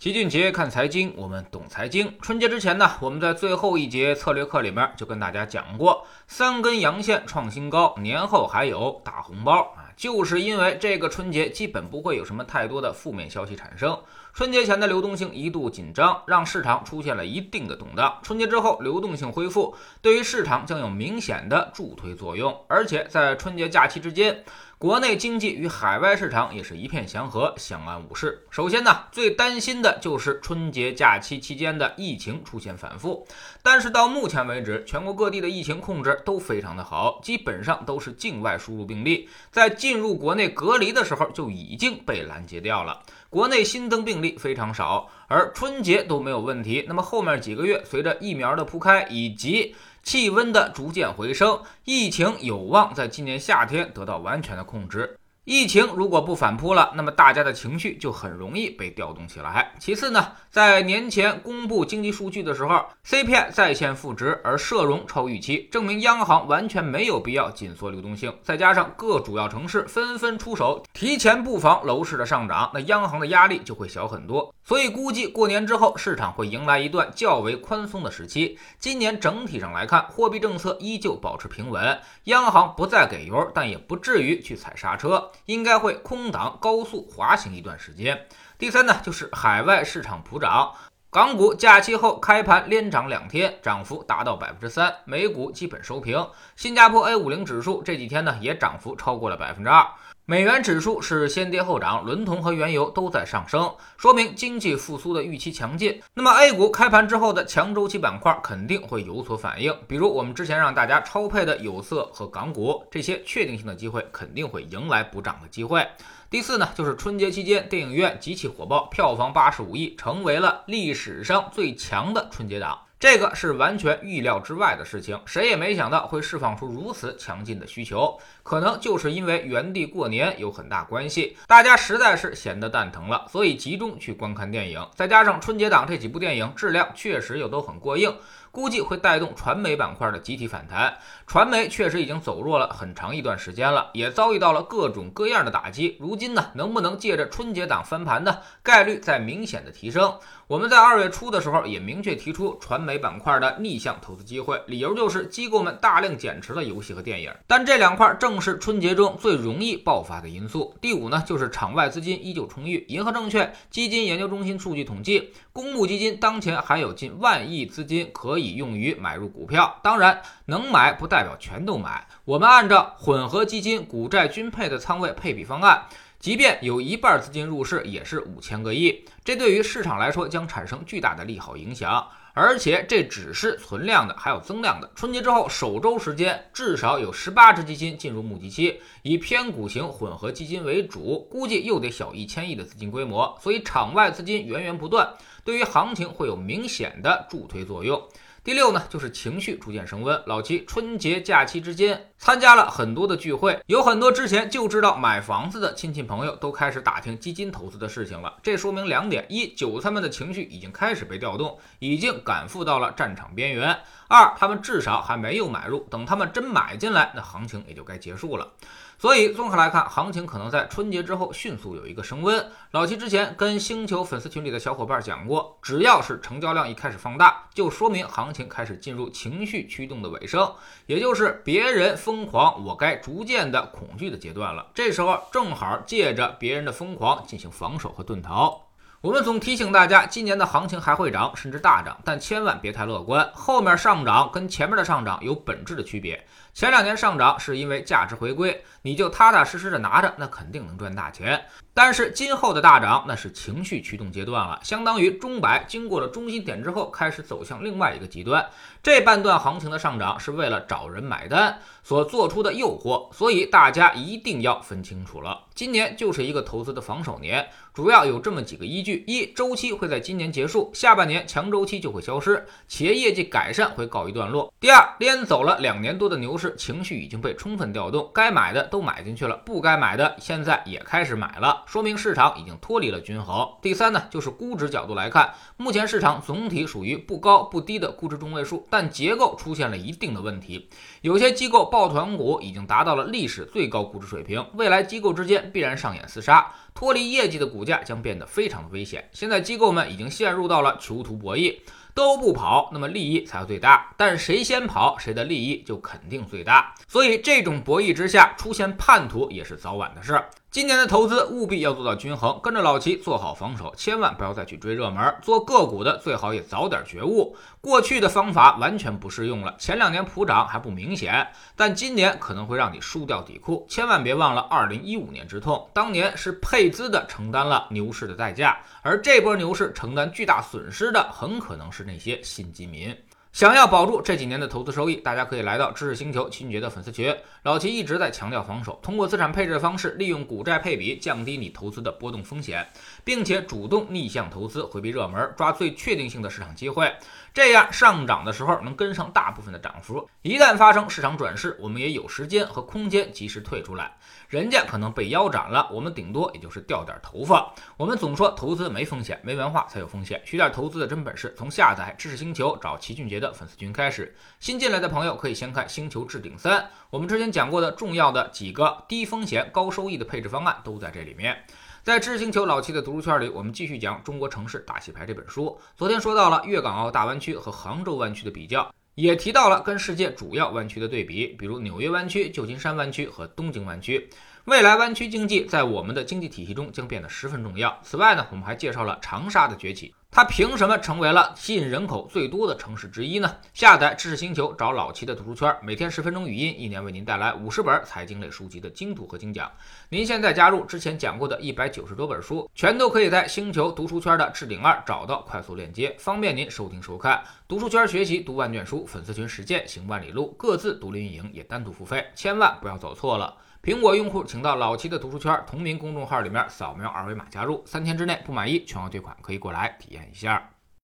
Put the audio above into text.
齐俊杰看财经，我们懂财经。春节之前呢，我们在最后一节策略课里面就跟大家讲过，三根阳线创新高，年后还有大红包啊，就是因为这个春节基本不会有什么太多的负面消息产生。春节前的流动性一度紧张，让市场出现了一定的动荡。春节之后流动性恢复，对于市场将有明显的助推作用。而且在春节假期之间，国内经济与海外市场也是一片祥和，相安无事。首先呢，最担心的就是春节假期期间的疫情出现反复。但是到目前为止，全国各地的疫情控制都非常的好，基本上都是境外输入病例，在进入国内隔离的时候就已经被拦截掉了。国内新增病例非常少，而春节都没有问题。那么后面几个月，随着疫苗的铺开以及气温的逐渐回升，疫情有望在今年夏天得到完全的控制。疫情如果不反扑了，那么大家的情绪就很容易被调动起来。其次呢，在年前公布经济数据的时候，CPI 再现负值，而社融超预期，证明央行完全没有必要紧缩流动性。再加上各主要城市纷纷出手，提前布防楼市的上涨，那央行的压力就会小很多。所以估计过年之后，市场会迎来一段较为宽松的时期。今年整体上来看，货币政策依旧保持平稳，央行不再给油，但也不至于去踩刹车。应该会空档高速滑行一段时间。第三呢，就是海外市场普涨，港股假期后开盘连涨两天，涨幅达到百分之三，美股基本收平。新加坡 A 五零指数这几天呢也涨幅超过了百分之二。美元指数是先跌后涨，伦铜和原油都在上升，说明经济复苏的预期强劲。那么 A 股开盘之后的强周期板块肯定会有所反应，比如我们之前让大家超配的有色和港股，这些确定性的机会肯定会迎来补涨的机会。第四呢，就是春节期间电影院极其火爆，票房八十五亿，成为了历史上最强的春节档。这个是完全预料之外的事情，谁也没想到会释放出如此强劲的需求。可能就是因为原地过年有很大关系，大家实在是闲得蛋疼了，所以集中去观看电影。再加上春节档这几部电影质量确实又都很过硬，估计会带动传媒板块的集体反弹。传媒确实已经走弱了很长一段时间了，也遭遇到了各种各样的打击。如今呢，能不能借着春节档翻盘呢？概率在明显的提升。我们在二月初的时候也明确提出传媒板块的逆向投资机会，理由就是机构们大量减持了游戏和电影，但这两块正是春节中最容易爆发的因素。第五呢，就是场外资金依旧充裕。银河证券基金研究中心数据统计，公募基金当前还有近万亿资金可以用于买入股票。当然，能买不代表全都买。我们按照混合基金股债均配的仓位配比方案。即便有一半资金入市，也是五千个亿，这对于市场来说将产生巨大的利好影响。而且这只是存量的，还有增量的。春节之后首周时间，至少有十八只基金进入募集期，以偏股型混合基金为主，估计又得小一千亿的资金规模，所以场外资金源源不断，对于行情会有明显的助推作用。第六呢，就是情绪逐渐升温。老齐春节假期之间参加了很多的聚会，有很多之前就知道买房子的亲戚朋友都开始打听基金投资的事情了。这说明两点：一，韭菜们的情绪已经开始被调动，已经赶赴到了战场边缘；二，他们至少还没有买入，等他们真买进来，那行情也就该结束了。所以综合来看，行情可能在春节之后迅速有一个升温。老七之前跟星球粉丝群里的小伙伴讲过，只要是成交量一开始放大，就说明行情开始进入情绪驱动的尾声，也就是别人疯狂，我该逐渐的恐惧的阶段了。这时候正好借着别人的疯狂进行防守和遁逃。我们总提醒大家，今年的行情还会涨，甚至大涨，但千万别太乐观。后面上涨跟前面的上涨有本质的区别。前两年上涨是因为价值回归，你就踏踏实实的拿着，那肯定能赚大钱。但是今后的大涨，那是情绪驱动阶段了，相当于中百经过了中心点之后，开始走向另外一个极端。这半段行情的上涨是为了找人买单所做出的诱惑，所以大家一定要分清楚了。今年就是一个投资的防守年，主要有这么几个依据：一，周期会在今年结束，下半年强周期就会消失，企业业绩改善会告一段落；第二，连走了两年多的牛市，情绪已经被充分调动，该买的都买进去了，不该买的现在也开始买了。说明市场已经脱离了均衡。第三呢，就是估值角度来看，目前市场总体属于不高不低的估值中位数，但结构出现了一定的问题。有些机构抱团股已经达到了历史最高估值水平，未来机构之间必然上演厮杀。脱离业绩的股价将变得非常的危险。现在机构们已经陷入到了囚徒博弈。都不跑，那么利益才会最大。但谁先跑，谁的利益就肯定最大。所以这种博弈之下，出现叛徒也是早晚的事。今年的投资务必要做到均衡，跟着老齐做好防守，千万不要再去追热门。做个股的最好也早点觉悟，过去的方法完全不适用了。前两年普涨还不明显，但今年可能会让你输掉底裤。千万别忘了2015年之痛，当年是配资的承担了牛市的代价，而这波牛市承担巨大损失的很可能是那些新基民。想要保住这几年的投资收益，大家可以来到知识星球齐俊杰的粉丝群。老齐一直在强调防守，通过资产配置的方式，利用股债配比降低你投资的波动风险，并且主动逆向投资，回避热门，抓最确定性的市场机会。这样上涨的时候能跟上大部分的涨幅，一旦发生市场转势，我们也有时间和空间及时退出来。人家可能被腰斩了，我们顶多也就是掉点头发。我们总说投资没风险，没文化才有风险。学点投资的真本事，从下载知识星球找齐俊杰的粉丝群开始。新进来的朋友可以先看《星球置顶三》，我们之前讲过的重要的几个低风险高收益的配置方案都在这里面。在知识星球老七的读书圈里，我们继续讲《中国城市大洗牌》这本书。昨天说到了粤港澳大湾区和杭州湾区的比较，也提到了跟世界主要湾区的对比，比如纽约湾区、旧金山湾区和东京湾区。未来湾区经济在我们的经济体系中将变得十分重要。此外呢，我们还介绍了长沙的崛起。它凭什么成为了吸引人口最多的城市之一呢？下载知识星球，找老齐的读书圈，每天十分钟语音，一年为您带来五十本财经类书籍的精读和精讲。您现在加入之前讲过的一百九十多本书，全都可以在星球读书圈的置顶二找到快速链接，方便您收听收看。读书圈学习读万卷书，粉丝群实践行万里路，各自独立运营也单独付费，千万不要走错了。苹果用户请到老齐的读书圈同名公众号里面扫描二维码加入，三天之内不满意全额退款，可以过来体验一下。